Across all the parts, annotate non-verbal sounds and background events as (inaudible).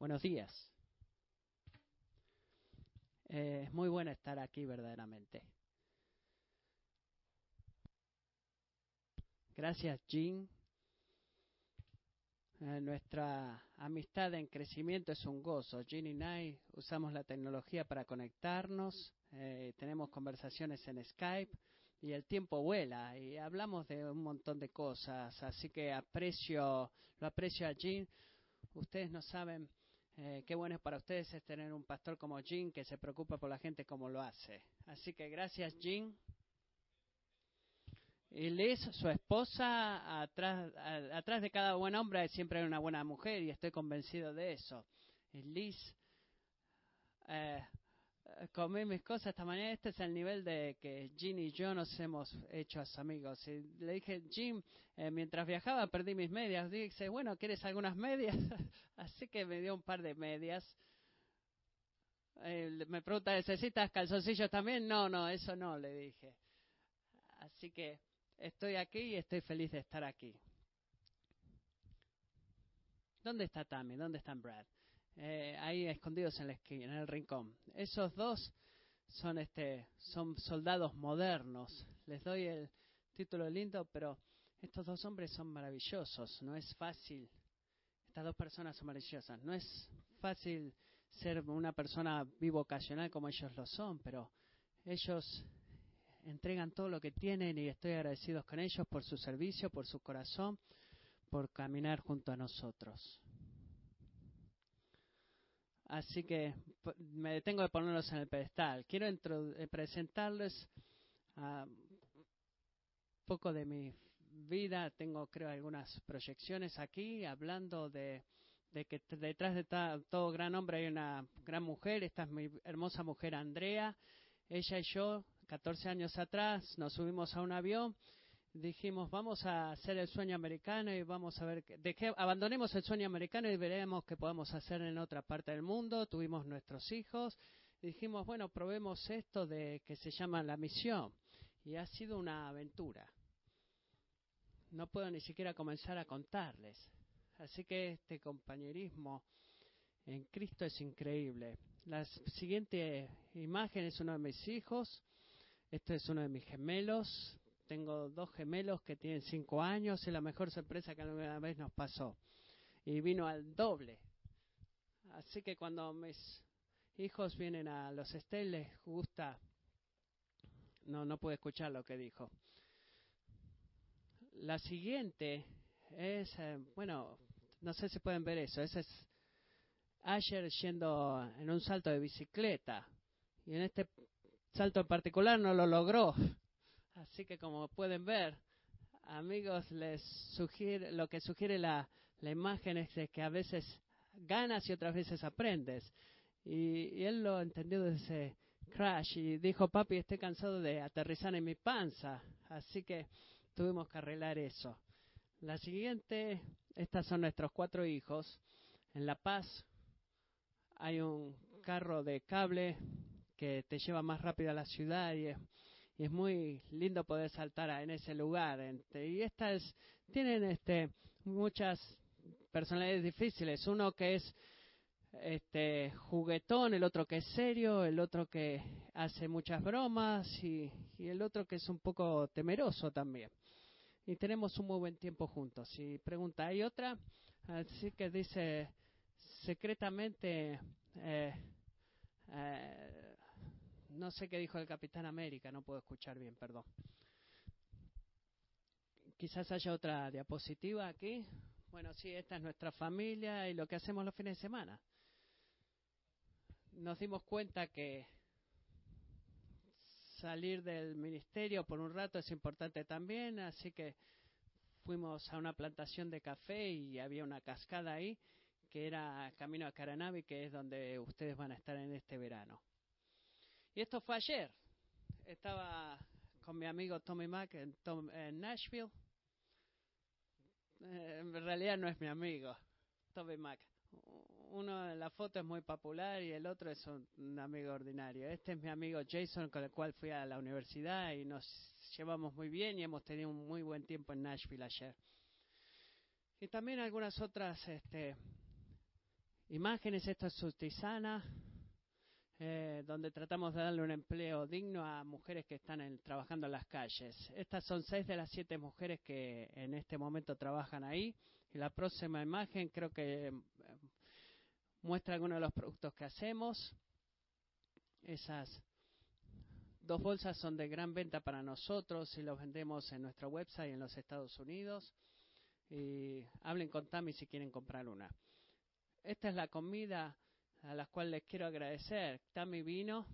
Buenos días. Eh, es muy bueno estar aquí verdaderamente. Gracias, Jean. Eh, nuestra amistad en crecimiento es un gozo. Jean y I usamos la tecnología para conectarnos, eh, tenemos conversaciones en Skype y el tiempo vuela y hablamos de un montón de cosas. Así que aprecio, lo aprecio a Jean. Ustedes no saben eh, qué bueno es para ustedes es tener un pastor como Jean que se preocupa por la gente como lo hace. Así que gracias, Jean. Y Liz, su esposa, atrás, atrás de cada buen hombre siempre hay una buena mujer y estoy convencido de eso. Y Liz, eh, comí mis cosas esta mañana. Este es el nivel de que Jean y yo nos hemos hecho amigos. Y le dije, Jim, eh, mientras viajaba perdí mis medias. Dice, bueno, ¿quieres algunas medias? (laughs) Así que me dio un par de medias. Eh, me pregunta, ¿necesitas calzoncillos también? No, no, eso no, le dije. Así que estoy aquí y estoy feliz de estar aquí. ¿Dónde está Tammy? ¿Dónde está Brad? Eh, ahí escondidos en la esquina, en el rincón. Esos dos son este, son soldados modernos. Les doy el título lindo, pero estos dos hombres son maravillosos. No es fácil. Estas dos personas son maravillosas. No es fácil ser una persona bivocacional como ellos lo son, pero ellos entregan todo lo que tienen y estoy agradecido con ellos por su servicio, por su corazón, por caminar junto a nosotros. Así que me detengo de ponerlos en el pedestal. Quiero eh, presentarles un poco de mi vida. Tengo, creo, algunas proyecciones aquí, hablando de, de que detrás de todo gran hombre hay una gran mujer. Esta es mi hermosa mujer Andrea. Ella y yo 14 años atrás nos subimos a un avión, dijimos vamos a hacer el sueño americano y vamos a ver, que abandonemos el sueño americano y veremos qué podemos hacer en otra parte del mundo. Tuvimos nuestros hijos, dijimos bueno probemos esto de que se llama la misión y ha sido una aventura. No puedo ni siquiera comenzar a contarles. Así que este compañerismo en Cristo es increíble. La siguiente imagen es uno de mis hijos. Este es uno de mis gemelos. Tengo dos gemelos que tienen cinco años. Es la mejor sorpresa que alguna vez nos pasó. Y vino al doble. Así que cuando mis hijos vienen a los Estel les gusta. No, no pude escuchar lo que dijo. La siguiente es, eh, bueno, no sé si pueden ver eso. Ese es Asher yendo en un salto de bicicleta. Y en este salto en particular no lo logró. Así que como pueden ver, amigos, les lo que sugiere la, la imagen es que a veces ganas y otras veces aprendes. Y, él lo entendió desde ese crash y dijo, papi, estoy cansado de aterrizar en mi panza. Así que tuvimos que arreglar eso. La siguiente, estas son nuestros cuatro hijos. En La Paz hay un carro de cable que te lleva más rápido a la ciudad y muy lindo poder saltar en ese lugar. Y estas tienen este, muchas personalidades difíciles. Uno que es este juguetón, el otro que es serio, el otro que hace muchas bromas y, y, el otro que es un poco temeroso también. Y tenemos un muy buen tiempo juntos. Y pregunta, ¿hay otra? Así que dice secretamente eh, eh, no sé qué dijo el Capitán América, no puedo escuchar bien, perdón. Quizás haya otra diapositiva aquí. Bueno, sí, esta es nuestra familia y lo que hacemos los fines de semana. Nos dimos cuenta que salir del ministerio por un rato es importante también, así que fuimos a una plantación de café y había una cascada ahí que era camino a Caranavi, que es donde ustedes van a estar en este verano. Y esto fue ayer. Estaba con mi amigo Tommy Mack en, Nashville. Eh, en realidad no es mi amigo, Tommy Mack. Uno en la foto es muy popular y el otro es un, amigo ordinario. Este es mi amigo Jason, con el cual fui a la universidad y nos llevamos muy bien y hemos tenido un muy buen tiempo en Nashville ayer. Y también algunas otras este, imágenes. Esto es Sustisana, eh, donde tratamos de darle un empleo digno a mujeres que están trabajando en las calles. Estas son seis de las siete mujeres que en este momento trabajan ahí. Y la próxima imagen creo que eh, muestra algunos de los productos que hacemos. Esas dos bolsas son de gran venta para nosotros y los vendemos en nuestra website en los Estados Unidos. Y hablen con Tami si quieren comprar una. Esta es la comida a la cual les quiero agradecer. Tami vino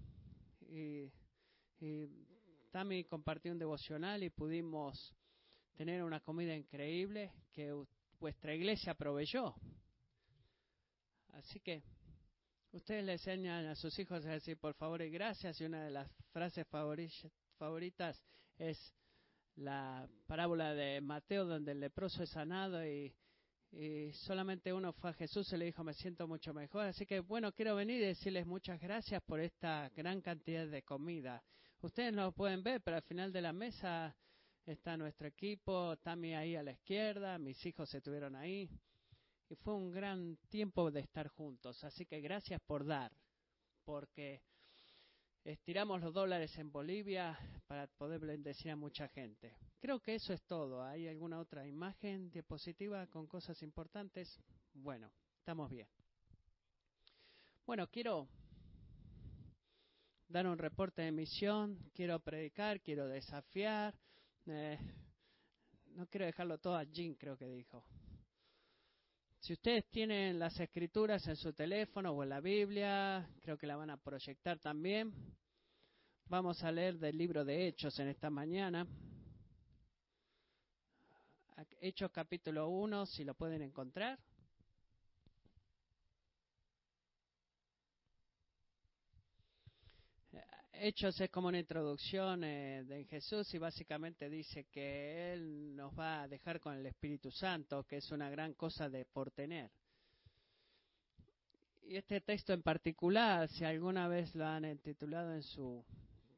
y, y Tami compartió un devocional y pudimos tener una comida increíble que vuestra iglesia proveyó. Así que ustedes le enseñan a sus hijos a decir por favor y gracias y una de las frases favoritas es la parábola de Mateo donde el leproso es sanado y, solamente uno fue a Jesús y le dijo me siento mucho mejor. Así que bueno, quiero venir y decirles muchas gracias por esta gran cantidad de comida. Ustedes no lo pueden ver, pero al final de la mesa está nuestro equipo, Tami ahí a la izquierda, mis hijos se estuvieron ahí. Y fue un gran tiempo de estar juntos. Así que gracias por dar, porque estiramos los dólares en Bolivia para poder bendecir a mucha gente. Creo que eso es todo. ¿Hay alguna otra imagen diapositiva con cosas importantes? Bueno, estamos bien. Bueno, quiero dar un reporte de misión, quiero predicar, quiero desafiar. Eh, no quiero dejarlo todo a Jim, creo que dijo. Si ustedes tienen las escrituras en su teléfono o en la Biblia, creo que la van a proyectar también. Vamos a leer del libro de Hechos en esta mañana. Hechos capítulo 1, si lo pueden encontrar. Hechos es como una introducción eh, de Jesús y básicamente dice que Él nos va a dejar con el Espíritu Santo, que es una gran cosa de por tener. Y este texto en particular, si alguna vez lo han titulado en su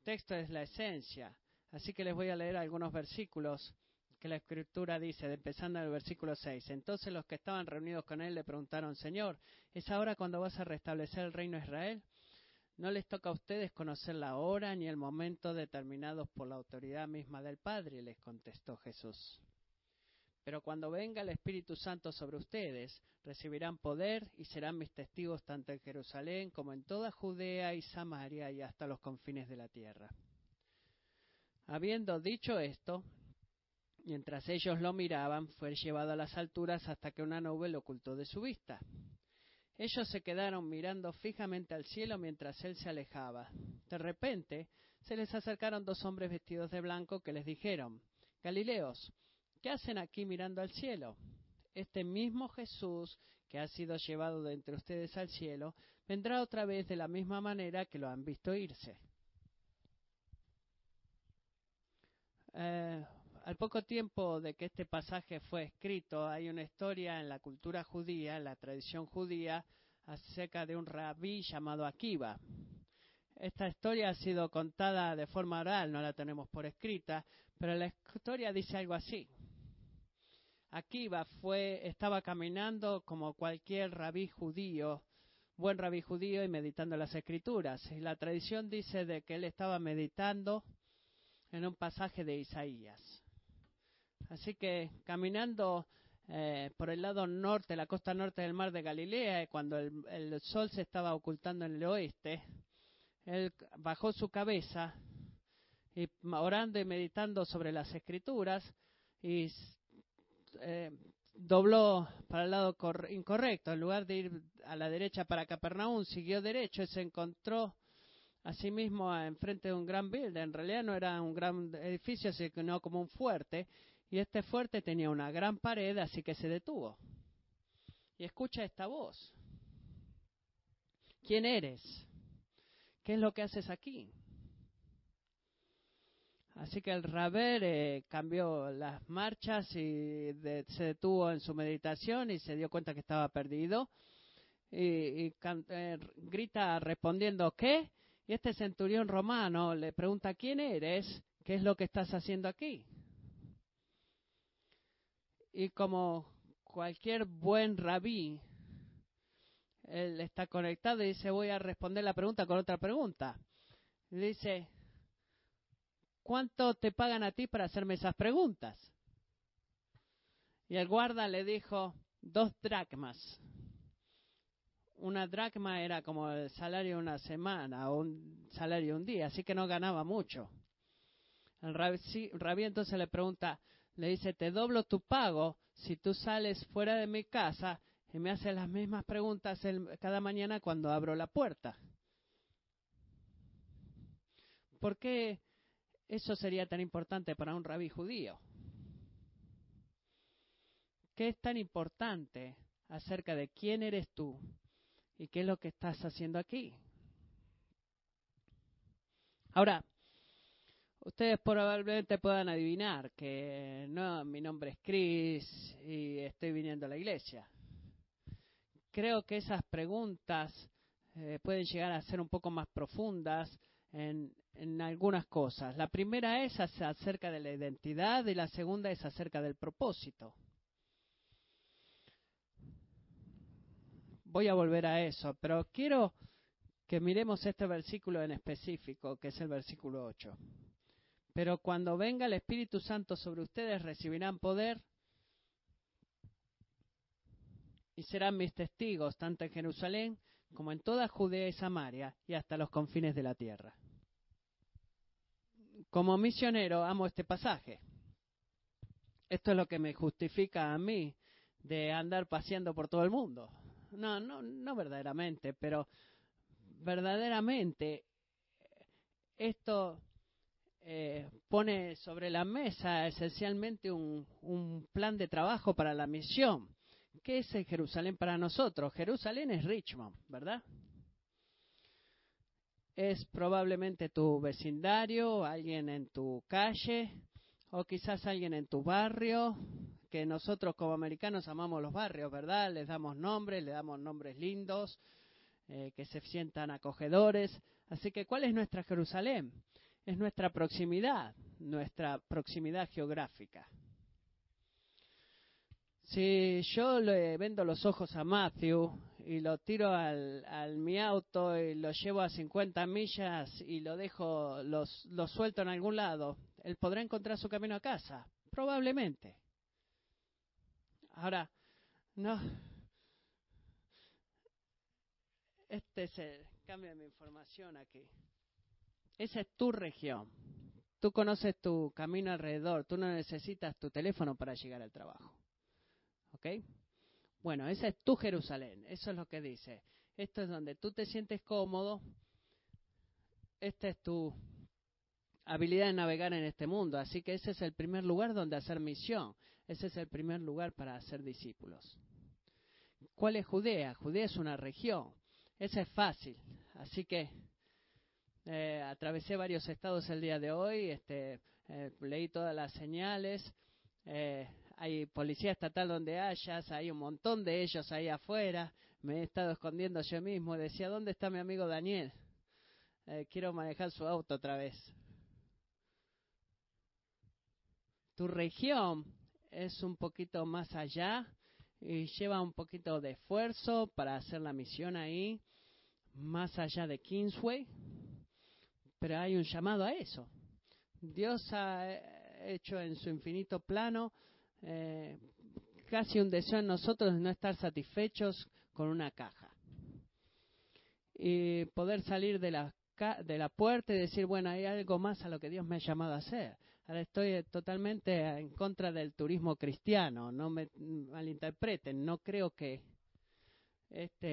texto, es la esencia. Así que les voy a leer algunos versículos que la Escritura dice, empezando en el versículo 6. Entonces los que estaban reunidos con Él le preguntaron, Señor, ¿es ahora cuando vas a restablecer el reino de Israel? No les toca a ustedes conocer la hora ni el momento determinados por la autoridad misma del Padre, les contestó Jesús. Pero cuando venga el Espíritu Santo sobre ustedes, recibirán poder y serán mis testigos tanto en Jerusalén como en toda Judea y Samaria y hasta los confines de la tierra. Habiendo dicho esto, mientras ellos lo miraban, fue llevado a las alturas hasta que una nube lo ocultó de su vista. Ellos se quedaron mirando fijamente al cielo mientras él se alejaba. De repente se les acercaron dos hombres vestidos de blanco que les dijeron, Galileos, ¿qué hacen aquí mirando al cielo? Este mismo Jesús que ha sido llevado de entre ustedes al cielo, vendrá otra vez de la misma manera que lo han visto irse. Eh, al poco tiempo de que este pasaje fue escrito, hay una historia en la cultura judía, en la tradición judía, acerca de un rabí llamado Akiva. Esta historia ha sido contada de forma oral, no la tenemos por escrita, pero la historia dice algo así. Akiva fue, estaba caminando como cualquier rabí judío, buen rabí judío y meditando las escrituras. Y la tradición dice de que él estaba meditando en un pasaje de Isaías. Así que caminando eh, por el lado norte, la costa norte del mar de Galilea, cuando el, sol se estaba ocultando en el oeste, él bajó su cabeza y orando y meditando sobre las escrituras y eh, dobló para el lado incorrecto. En lugar de ir a la derecha para Capernaum, siguió derecho y se encontró a sí mismo enfrente de un gran building. En realidad no era un gran edificio, sino como un fuerte. Y este fuerte tenía una gran pared, así que se detuvo. Y escucha esta voz. ¿Quién eres? ¿Qué es lo que haces aquí? Así que el Raber eh, cambió las marchas y se detuvo en su meditación y se dio cuenta que estaba perdido. Y, eh, grita respondiendo, ¿qué? Y este centurión romano le pregunta, ¿quién eres? ¿Qué es lo que estás haciendo aquí? Y como cualquier buen rabí, él está conectado y dice, voy a responder la pregunta con otra pregunta. Dice, ¿cuánto te pagan a ti para hacerme esas preguntas? Y el guarda le dijo, dos dracmas. Una dracma era como el salario de una semana o un salario de un día, así que no ganaba mucho. El rabí entonces le pregunta, le dice, te doblo tu pago si tú sales fuera de mi casa y me haces las mismas preguntas cada mañana cuando abro la puerta. ¿Por qué eso sería tan importante para un rabí judío? ¿Qué es tan importante acerca de quién eres tú y qué es lo que estás haciendo aquí? Ahora, ustedes probablemente puedan adivinar que no, mi nombre es Chris y estoy viniendo a la iglesia. Creo que esas preguntas eh, pueden llegar a ser un poco más profundas en, en algunas cosas. La primera es acerca de la identidad y la segunda es acerca del propósito. voy a volver a eso, pero quiero que miremos este versículo en específico, que es el versículo 8. Pero cuando venga el Espíritu Santo sobre ustedes, recibirán poder y serán mis testigos, tanto en Jerusalén como en toda Judea y Samaria y hasta los confines de la tierra. Como misionero amo este pasaje. Esto es lo que me justifica a mí de andar paseando por todo el mundo no, no, no verdaderamente, pero verdaderamente esto eh, pone sobre la mesa esencialmente un, un plan de trabajo para la misión. ¿Qué es Jerusalén para nosotros? Jerusalén es Richmond, ¿verdad? Es probablemente tu vecindario, alguien en tu calle, o quizás alguien en tu barrio, que nosotros como americanos amamos los barrios, ¿verdad? Les damos nombres, le damos nombres lindos, eh, que se sientan acogedores. Así que, ¿cuál es nuestra Jerusalén? Es nuestra proximidad, nuestra proximidad geográfica. Si yo le vendo los ojos a Matthew y lo tiro al, al, mi auto y lo llevo a 50 millas y lo dejo, los, lo suelto en algún lado, él podrá encontrar su camino a casa, probablemente. Ahora, no. Este es el cambio de mi información aquí. Esa es tu región. Tú conoces tu camino alrededor. Tú no necesitas tu teléfono para llegar al trabajo. ¿Ok? Bueno, esa es tu Jerusalén. Eso es lo que dice. Esto es donde tú te sientes cómodo. Esta es tu habilidad de navegar en este mundo. Así que ese es el primer lugar donde hacer misión. Ese es el primer lugar para hacer discípulos. ¿Cuál es Judea? Judea es una región. Ese es fácil. Así que eh, atravesé varios estados el día de hoy, este, eh, leí todas las señales. Eh, hay policía estatal donde hayas, hay un montón de ellos ahí afuera. Me he estado escondiendo yo mismo. Decía, ¿dónde está mi amigo Daniel? quiero manejar su auto otra vez. Tu región es un poquito más allá y lleva un poquito de esfuerzo para hacer la misión ahí, más allá de Kingsway, pero hay un llamado a eso. Dios ha hecho en su infinito plano eh, casi un deseo en nosotros de no estar satisfechos con una caja y poder salir de la, de la puerta y decir, bueno, hay algo más a lo que Dios me ha llamado a hacer. Ahora estoy eh, totalmente en contra del turismo cristiano, no me malinterpreten, no creo que esta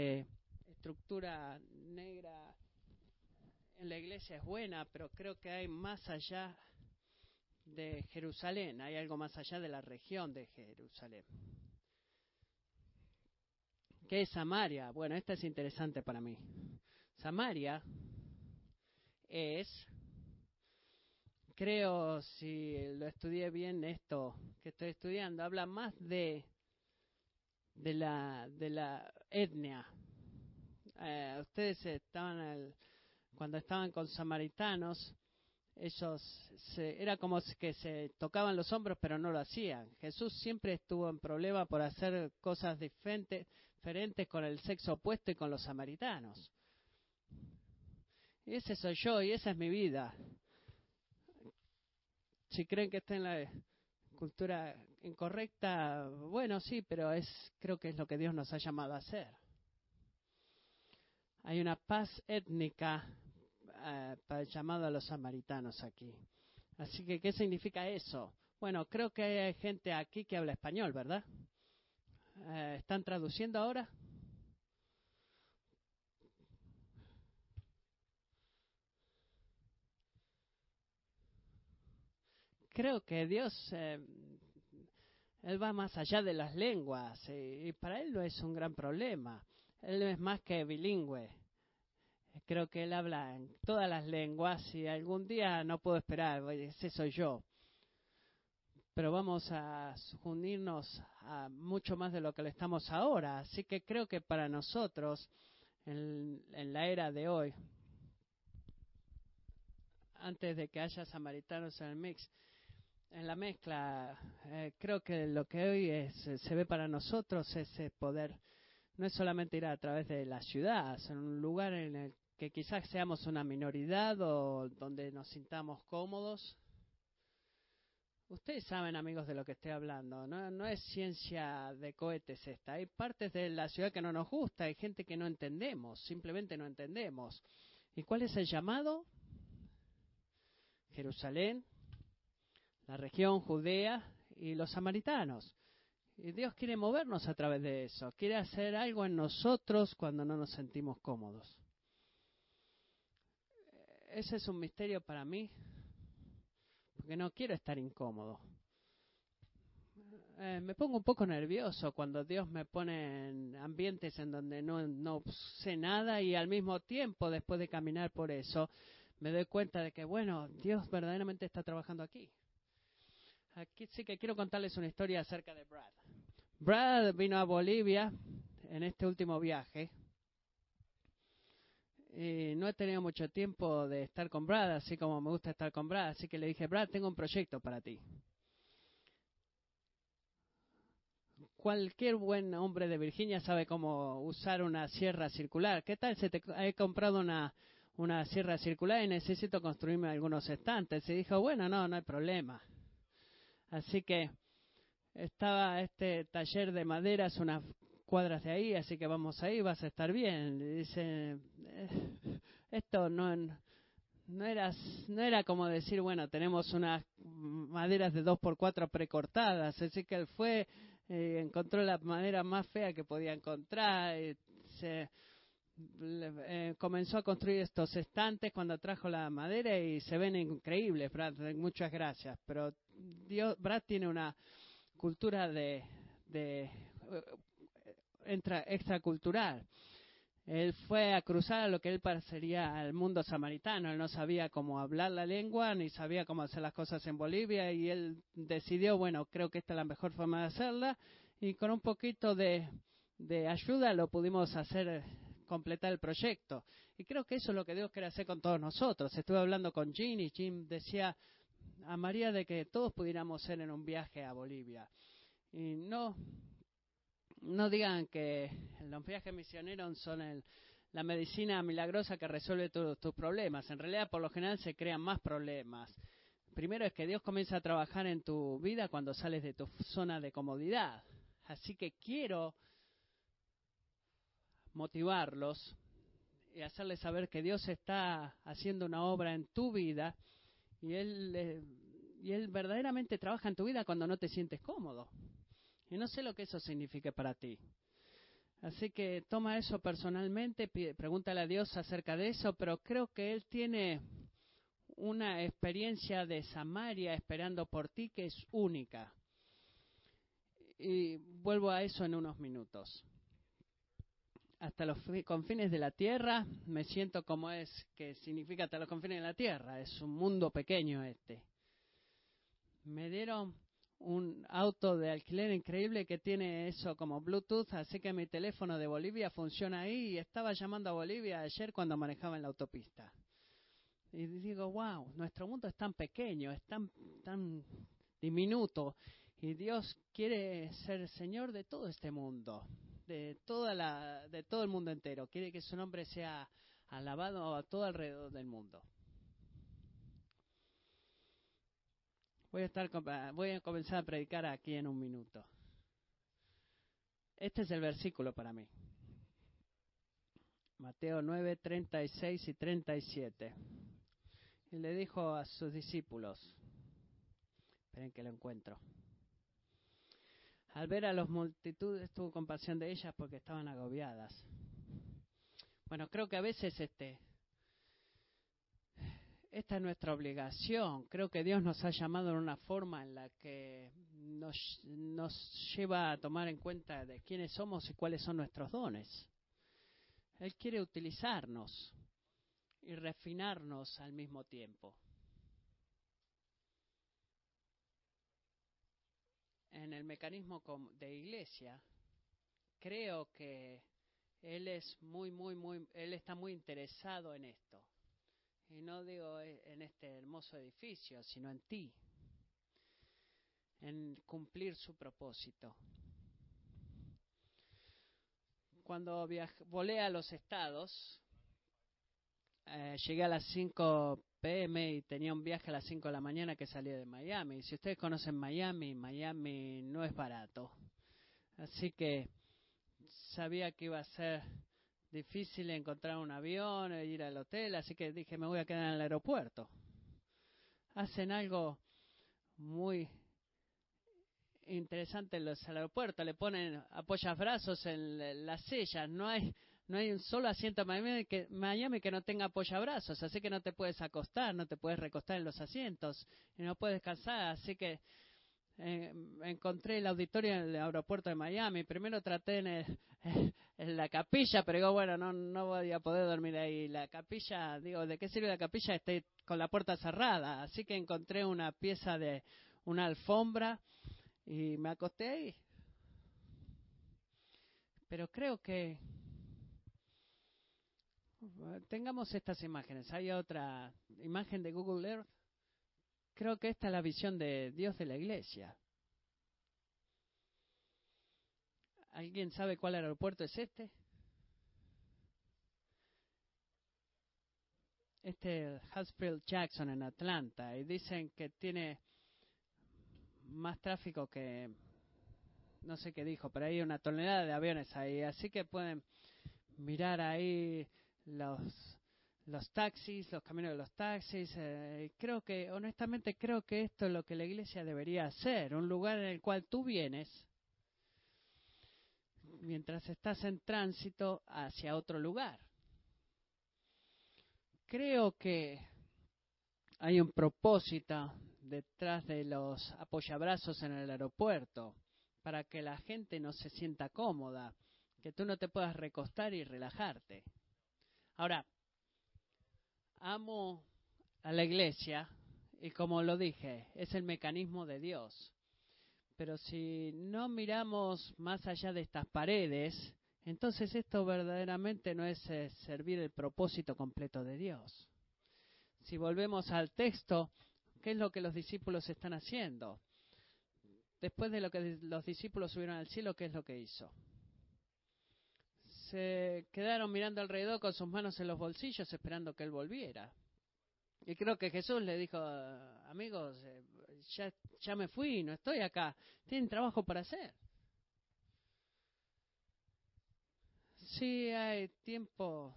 estructura negra en la iglesia es buena, pero creo que hay más allá de Jerusalén, hay algo más allá de la región de Jerusalén. ¿Qué es Samaria? Bueno, esta es interesante para mí. Samaria es creo, si lo estudié bien, esto que estoy estudiando, habla más de, de, la, de la etnia. Eh, ustedes estaban, cuando estaban con samaritanos, ellos se, era como que se tocaban los hombros pero no lo hacían. Jesús siempre estuvo en problema por hacer cosas diferentes, diferentes con el sexo opuesto y con los samaritanos. Ese soy yo y esa es mi vida. Si creen que está en la cultura incorrecta, bueno, sí, pero es creo que es lo que Dios nos ha llamado a hacer. Hay una paz étnica eh, para el llamado a los samaritanos aquí. Así que, ¿qué significa eso? Bueno, creo que hay gente aquí que habla español, ¿verdad? Eh, ¿Están traduciendo ahora? Creo que Dios, eh, Él va más allá de las lenguas y, y para Él no es un gran problema. Él es más que bilingüe. Creo que Él habla en todas las lenguas y algún día no puedo esperar, ese soy yo pero vamos a unirnos a mucho más de lo que le estamos ahora. Así que creo que para nosotros, en, la era de hoy, antes de que haya samaritanos en el mix, en la mezcla, eh, creo que lo que hoy es, se ve para nosotros es poder, no es solamente ir a través de la ciudad, en un lugar en el que quizás seamos una minoridad o donde nos sintamos cómodos, Ustedes saben, amigos, de lo que estoy hablando. No, no es ciencia de cohetes esta. Hay partes de la ciudad que no nos gusta, hay gente que no entendemos, simplemente no entendemos. ¿Y cuál es el llamado? Jerusalén, la región Judea y los samaritanos. Y Dios quiere movernos a través de eso. Quiere hacer algo en nosotros cuando no nos sentimos cómodos. Ese es un misterio para mí porque no quiero estar incómodo. Eh, me pongo un poco nervioso cuando Dios me pone en ambientes en donde no, no sé nada y al mismo tiempo, después de caminar por eso, me doy cuenta de que, bueno, Dios verdaderamente está trabajando aquí. Aquí sí que quiero contarles una historia acerca de Brad. Brad vino a Bolivia en este último viaje y no he tenido mucho tiempo de estar con Brad, así como me gusta estar con Brad, así que le dije, Brad, tengo un proyecto para ti. Cualquier buen hombre de Virginia sabe cómo usar una sierra circular. ¿Qué tal si te he comprado una, una sierra circular y necesito construirme algunos estantes? Y dijo, bueno, no, no hay problema. Así que estaba este taller de maderas, una cuadras de ahí, así que vamos ahí, vas a estar bien. dice, eh, esto no, no, era, no era como decir, bueno, tenemos unas maderas de dos por cuatro precortadas, así que él fue, eh, encontró la madera más fea que podía encontrar, y se, eh, comenzó a construir estos estantes cuando trajo la madera y se ven increíbles, Brad, muchas gracias, pero Dios, Brad tiene una cultura de, de extracultural. Él fue a cruzar a lo que él parecería al mundo samaritano. Él no sabía cómo hablar la lengua, ni sabía cómo hacer las cosas en Bolivia, y él decidió, bueno, creo que esta es la mejor forma de hacerla, y con un poquito de, de ayuda lo pudimos hacer completar el proyecto. Y creo que eso es lo que Dios quiere hacer con todos nosotros. Estuve hablando con Jim y Jim decía a María de que todos pudiéramos ser en un viaje a Bolivia. Y no, no digan que los viajes misioneros son la medicina milagrosa que resuelve todos tus problemas. En realidad, por lo general, se crean más problemas. Primero es que Dios comienza a trabajar en tu vida cuando sales de tu zona de comodidad. Así que quiero motivarlos y hacerles saber que Dios está haciendo una obra en tu vida y Él, eh, y Él verdaderamente trabaja en tu vida cuando no te sientes cómodo. Y no sé lo que eso signifique para ti. Así que toma eso personalmente, pregúntale a Dios acerca de eso, pero creo que Él tiene una experiencia de Samaria esperando por ti que es única. Y vuelvo a eso en unos minutos. Hasta los confines de la tierra, me siento como es que significa hasta los confines de la tierra. Es un mundo pequeño este. Me dieron un auto de alquiler increíble que tiene eso como Bluetooth, así que mi teléfono de Bolivia funciona ahí estaba llamando a Bolivia ayer cuando manejaba en la autopista. Y digo, wow, nuestro mundo es tan pequeño, es tan, tan diminuto y Dios quiere ser Señor de todo este mundo. de toda la de todo el mundo entero. Quiere que su nombre sea alabado a todo alrededor del mundo. Voy a estar voy a comenzar a predicar aquí en un minuto. Este es el versículo para mí. Mateo 9, 36 y 37. Y le dijo a sus discípulos, esperen que lo encuentro. Al ver a las multitudes tuvo compasión de ellas porque estaban agobiadas. Bueno, creo que a veces este esta es nuestra obligación. Creo que Dios nos ha llamado en una forma en la que nos, nos lleva a tomar en cuenta de quiénes somos y cuáles son nuestros dones. Él quiere utilizarnos y refinarnos al mismo tiempo. En el mecanismo de iglesia, creo que él es muy, muy, muy, él está muy interesado en esto. Y no digo en este hermoso edificio, sino en ti, en cumplir su propósito. Cuando volé a los estados, eh, llegué a las 5 pm y tenía un viaje a las 5 de la mañana que salía de Miami. Si ustedes conocen Miami, Miami no es barato. Así que sabía que iba a ser difícil encontrar un avión e ir al hotel, así que dije, me voy a quedar en el aeropuerto. Hacen algo muy interesante en los aeropuertos, le ponen apoyabrazos en las sillas, no hay no hay un solo asiento en Miami que, Miami que no tenga apoyabrazos, así que no te puedes acostar, no te puedes recostar en los asientos y no puedes descansar, así que eh, encontré el auditorio en el aeropuerto de Miami. Primero traté en, en la capilla, pero digo, bueno, no, no voy a poder dormir ahí. La capilla, digo, ¿de qué sirve la capilla? Estoy con la puerta cerrada. Así que encontré una pieza de una alfombra y me acosté ahí. Pero creo que tengamos estas imágenes. Hay otra imagen de Google Earth Creo que esta es la visión de Dios de la iglesia. ¿Alguien sabe cuál aeropuerto es este? Este es Jackson en Atlanta y dicen que tiene más tráfico que no sé qué dijo, pero hay una tonelada de aviones ahí, así que pueden mirar ahí los los taxis, los caminos de los taxis. Eh, creo que, honestamente, creo que esto es lo que la iglesia debería hacer, un lugar en el cual tú vienes mientras estás en tránsito hacia otro lugar. Creo que hay un propósito detrás de los apoyabrazos en el aeropuerto para que la gente no se sienta cómoda, que tú no te puedas recostar y relajarte. Ahora, amo a la iglesia y como lo dije, es el mecanismo de Dios. Pero si no miramos más allá de estas paredes, entonces esto verdaderamente no es eh, servir el propósito completo de Dios. Si volvemos al texto, ¿qué es lo que los discípulos están haciendo? Después de lo que los discípulos subieron al cielo, ¿qué es lo que hizo? se quedaron mirando alrededor con sus manos en los bolsillos esperando que él volviera. Y creo que Jesús le dijo, amigos, eh, ya, ya me fui, no estoy acá, tienen trabajo para hacer. Sí, hay tiempo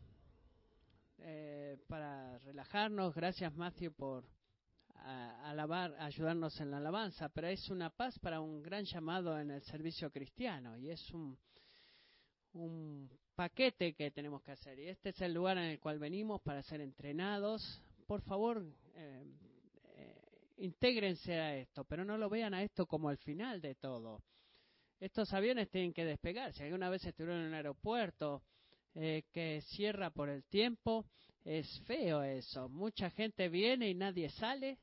eh, para relajarnos. Gracias, Matthew, por alabar, ayudarnos en la alabanza. Pero es una paz para un gran llamado en el servicio cristiano y es un, un paquete que tenemos que hacer. Y este es el lugar en el cual venimos para ser entrenados. Por favor, eh, eh, intégrense a esto, pero no lo vean a esto como el final de todo. Estos aviones tienen que despegar. Si alguna vez estuvieron en un aeropuerto eh, que cierra por el tiempo, es feo eso. Mucha gente viene y nadie sale.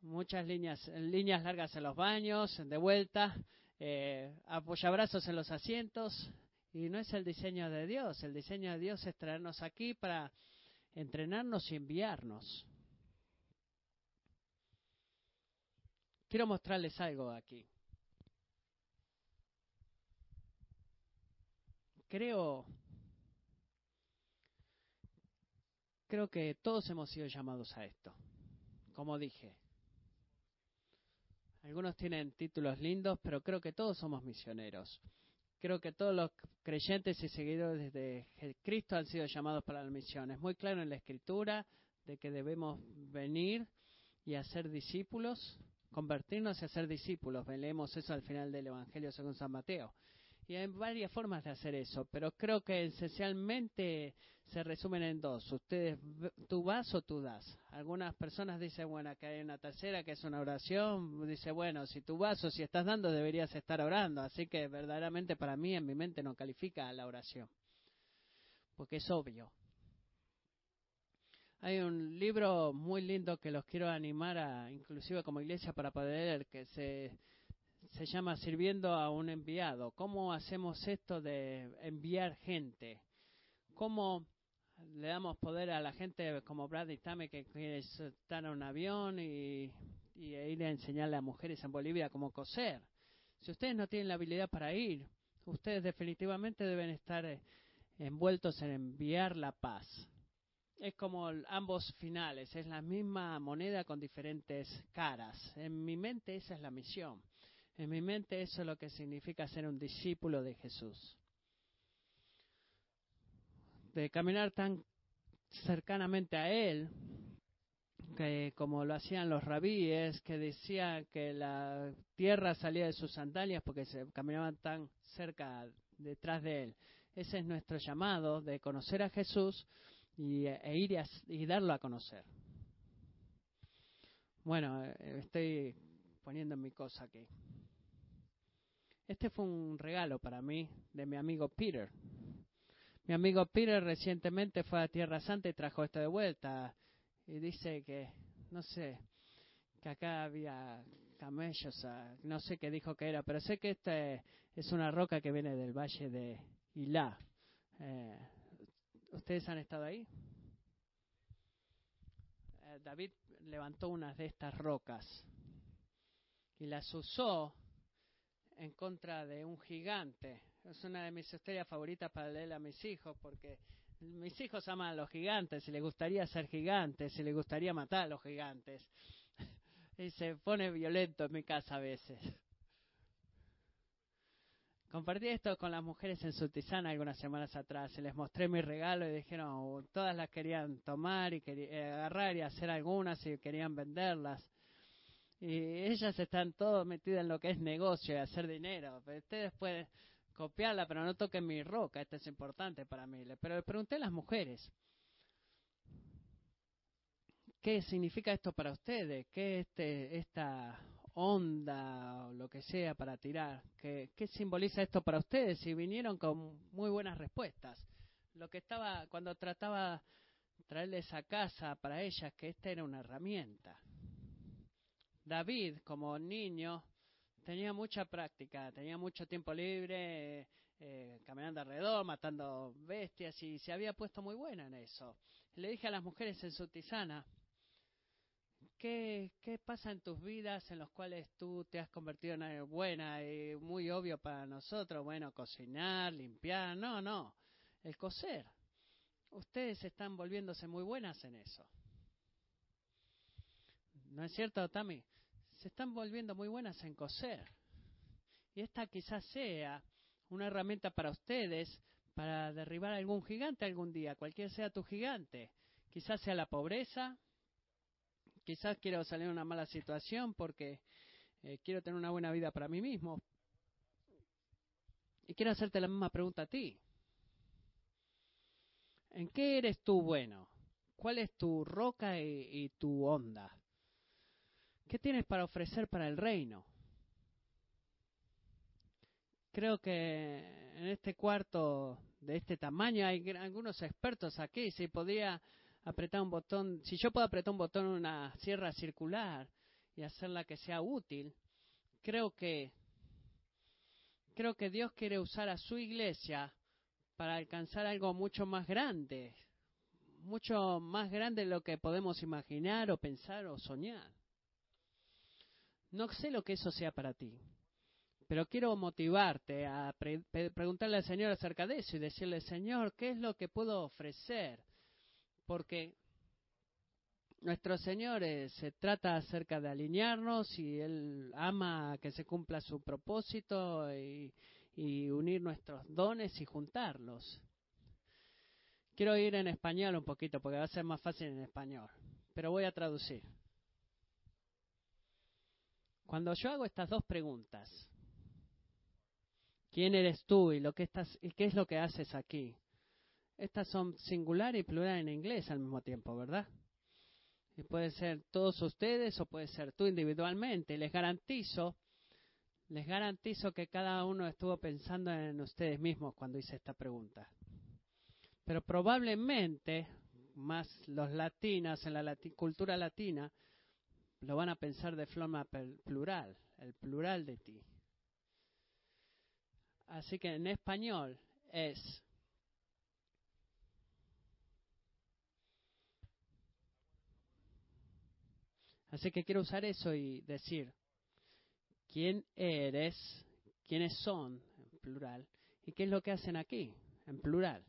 Muchas líneas, líneas largas en los baños, de vuelta eh, apoyabrazos en los asientos. Y no es el diseño de Dios. El diseño de Dios es traernos aquí para entrenarnos y enviarnos. Quiero mostrarles algo aquí. creo, creo que todos hemos sido llamados a esto. Como dije, algunos tienen títulos lindos, pero creo que todos somos misioneros. Creo que todos los creyentes y seguidores de Cristo han sido llamados para la misión. Es muy claro en la Escritura de que debemos venir y hacer discípulos, convertirnos y hacer discípulos. Leemos eso al final del Evangelio según San Mateo. Y hay varias formas de hacer eso, pero creo que esencialmente se resumen en dos. Ustedes, tú vas o tú das. Algunas personas dicen, bueno, que hay una tercera que es una oración. Dice, bueno, si tú vas o si estás dando deberías estar orando. Así que verdaderamente para mí en mi mente no califica la oración. Porque es obvio. Hay un libro muy lindo que los quiero animar a, inclusive como iglesia para poder leer, que se se llama Sirviendo a un enviado. ¿Cómo hacemos esto de enviar gente? ¿Cómo le damos poder a la gente como Brad Tame que quiere estar en un avión y, y ir a enseñarle a mujeres en Bolivia cómo coser? Si ustedes no tienen la habilidad para ir, ustedes definitivamente deben estar eh, envueltos en enviar la paz. Es como ambos finales, es la misma moneda con diferentes caras. En mi mente esa es la misión. En mi mente eso es lo que significa ser un discípulo de Jesús. De caminar tan cercanamente a Él, que como lo hacían los rabíes, que decían que la tierra salía de sus sandalias porque se caminaban tan cerca detrás de Él. Ese es nuestro llamado de conocer a Jesús y, e ir y darlo a conocer. Bueno, eh, estoy poniendo mi cosa aquí. Este fue un regalo para mí de mi amigo Peter. Mi amigo Peter recientemente fue a Tierra Santa y trajo esto de vuelta. Y dice que, no sé, que acá había camellos, ah, no sé qué dijo que era, pero sé que esta es una roca que viene del valle de Ilá. Eh, ¿Ustedes han estado ahí? Eh, David levantó unas de estas rocas y las usó en contra de un gigante. Es una de mis historias favoritas para leer a mis hijos porque mis hijos aman a los gigantes y les gustaría ser gigantes y les gustaría matar a los gigantes. (laughs) y se pone violento en mi casa a veces. Compartí esto con las mujeres en Sultizana algunas semanas atrás y les mostré mi regalo y dijeron, oh, todas las querían tomar y eh, agarrar y hacer algunas y querían venderlas. Y ellas están todas metidas en lo que es negocio y hacer dinero. Ustedes pueden copiarla, pero no toquen mi roca. Esto es importante para mí. Pero le pregunté a las mujeres. ¿Qué significa esto para ustedes? ¿Qué este, esta onda o lo que sea para tirar? ¿Qué, ¿Qué simboliza esto para ustedes? Y vinieron con muy buenas respuestas. Lo que estaba, cuando trataba traerles a casa para ellas, que esta era una herramienta. David, como niño, tenía mucha práctica, tenía mucho tiempo libre, eh, caminando alrededor, matando bestias, y se había puesto muy buena en eso. Le dije a las mujeres en su tisana, ¿qué, qué pasa en tus vidas en los cuales tú te has convertido en algo buena y muy obvio para nosotros? Bueno, cocinar, limpiar, no, no, el coser. Ustedes están volviéndose muy buenas en eso. ¿No es cierto, Tami? Se están volviendo muy buenas en coser. Y esta quizás sea una herramienta para ustedes para derribar algún gigante algún día, cualquier sea tu gigante. Quizás sea la pobreza, quizás quiero salir de una mala situación porque eh, quiero tener una buena vida para mí mismo. Y quiero hacerte la misma pregunta a ti. ¿En qué eres tú bueno? ¿Cuál es tu roca y tu onda? ¿Qué tienes para ofrecer para el reino? Creo que en este cuarto de este tamaño hay algunos expertos aquí. Si podía apretar un botón, si yo puedo apretar un botón en una sierra circular y hacerla que sea útil, creo que creo que Dios quiere usar a su iglesia para alcanzar algo mucho más grande, mucho más grande de lo que podemos imaginar o pensar o soñar. No sé lo que eso sea para ti, Pero quiero motivarte a preguntarle al Señor acerca de eso y decirle, Señor, ¿qué es lo que puedo ofrecer? Porque nuestro Señor se trata acerca de alinearnos y Él ama que se cumpla su propósito y, y unir nuestros dones y juntarlos. Quiero ir en español un poquito porque va a ser más fácil en español, pero voy a traducir. Cuando yo hago estas dos preguntas, ¿quién eres tú y, lo que estás, y qué es lo que haces aquí? Estas son singular y plural en inglés al mismo tiempo, ¿verdad? Y puede ser todos ustedes o puede ser tú individualmente. Les garantizo, les garantizo que cada uno estuvo pensando en ustedes mismos cuando hice esta pregunta. Pero probablemente más los latinos en la cultura latina lo van a pensar de forma plural, el plural de ti. Así que en español es Así que quiero usar eso y decir, ¿quién eres? ¿Quiénes son? En plural. ¿Y qué es lo que hacen aquí? En plural.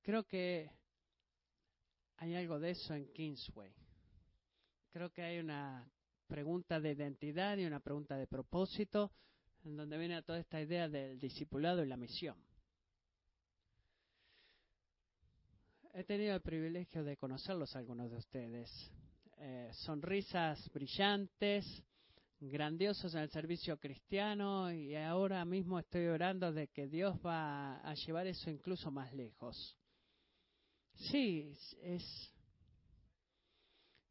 Creo que hay algo de eso en Kingsway. Creo que hay una pregunta de identidad y una pregunta de propósito, en donde viene toda esta idea del discipulado y la misión. he tenido el privilegio de conocerlos algunos de ustedes. Eh, sonrisas brillantes, grandiosos en el servicio cristiano y ahora mismo estoy orando de que Dios va a llevar eso incluso más lejos. Sí, es,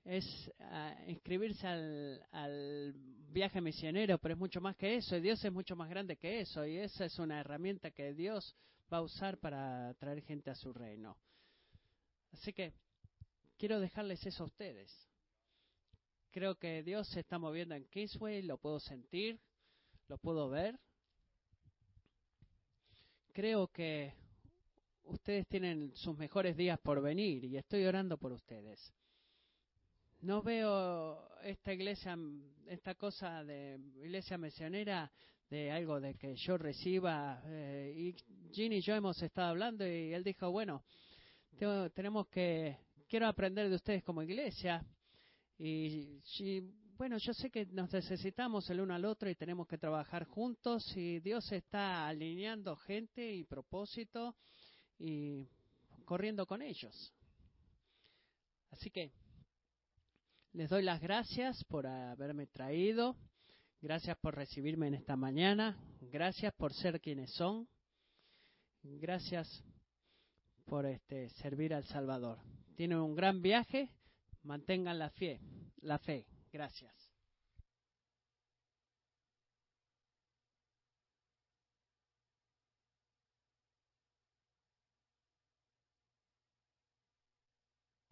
es ah, inscribirse al, al viaje misionero, pero es mucho más que eso, y Dios es mucho más grande que eso, y esa es una herramienta que Dios va a usar para traer gente a su reino. Así que quiero dejarles eso a ustedes. Creo que Dios se está moviendo en Kingsway, lo puedo sentir, lo puedo ver. Creo que ustedes tienen sus mejores días por venir y estoy orando por ustedes. No veo esta iglesia, esta cosa de iglesia misionera de algo de que yo reciba. Eh, y Ginny y yo hemos estado hablando y él dijo, bueno, tenemos que, quiero aprender de ustedes como iglesia. Y, bueno, yo sé que nos necesitamos el uno al otro y tenemos que trabajar juntos y Dios está alineando gente y propósito y corriendo con ellos. Así que les doy las gracias por haberme traído. Gracias por recibirme en esta mañana. Gracias por ser quienes son. Gracias por este, servir al Salvador. Tienen un gran viaje, mantengan la fe, la fe. Gracias.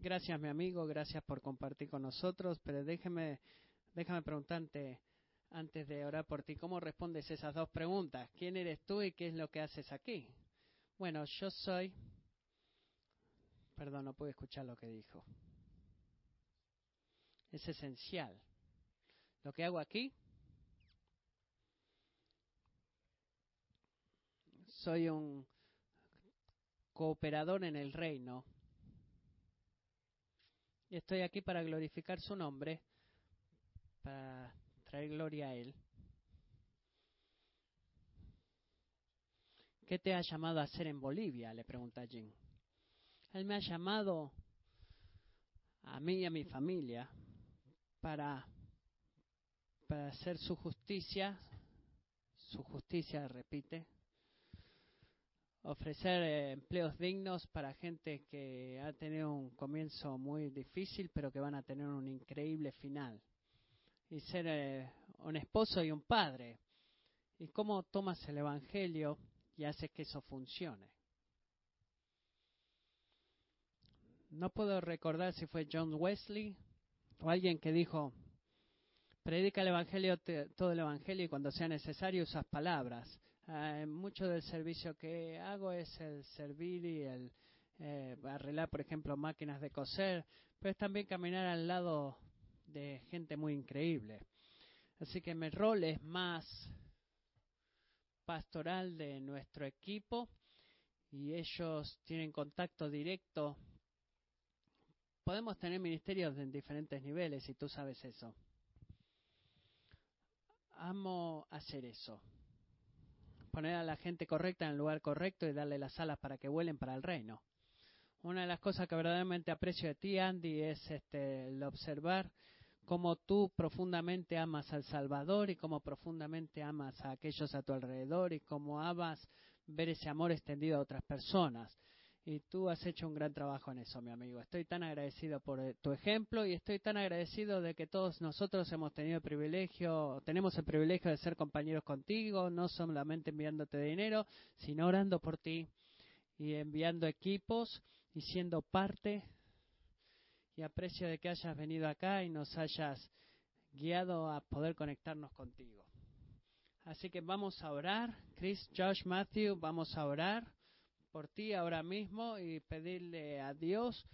Gracias, mi amigo, gracias por compartir con nosotros, pero déjeme, déjame preguntarte antes de orar por ti, ¿cómo respondes esas dos preguntas? ¿Quién eres tú y qué es lo que haces aquí? Bueno, yo soy Perdón, no pude escuchar lo que dijo. Es esencial. Lo que hago aquí, soy un cooperador en el reino. Y estoy aquí para glorificar su nombre, para traer gloria a Él. ¿Qué te ha llamado a hacer en Bolivia? le pregunta Jim. Él me ha llamado a mí y a mi familia para, para hacer su justicia, su justicia, repite, ofrecer eh, empleos dignos para gente que ha tenido un comienzo muy difícil, pero que van a tener un increíble final. Y ser eh, un esposo y un padre. Y cómo tomas el Evangelio y haces que eso funcione. no puedo recordar si fue John Wesley o alguien que dijo, predica el Evangelio, todo el Evangelio y cuando sea necesario usas palabras. Eh, mucho del servicio que hago es el servir y el eh, arreglar, por ejemplo, máquinas de coser, pero es también caminar al lado de gente muy increíble. Así que mi rol es más pastoral de nuestro equipo y ellos tienen contacto directo. Podemos tener ministerios en diferentes niveles y tú sabes eso. Amo hacer eso. Poner a la gente correcta en el lugar correcto y darle las alas para que vuelen para el reino. Una de las cosas que verdaderamente aprecio de ti, Andy, es este, el observar cómo tú profundamente amas al Salvador y cómo profundamente amas a aquellos a tu alrededor y cómo amas ver ese amor extendido a otras personas. Y tú has hecho un gran trabajo en eso, mi amigo. Estoy tan agradecido por eh, tu ejemplo y estoy tan agradecido de que todos nosotros hemos tenido el privilegio, tenemos el privilegio de ser compañeros contigo, no solamente enviándote dinero, sino orando por ti y enviando equipos y siendo parte. Y aprecio de que hayas venido acá y nos hayas guiado a poder conectarnos contigo. Así que vamos a orar. Chris, Josh, Matthew, vamos a orar por ti ahora mismo y pedirle a Dios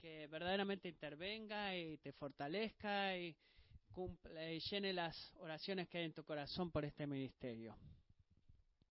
que verdaderamente intervenga y te fortalezca y, y llene las oraciones que hay en tu corazón por este ministerio.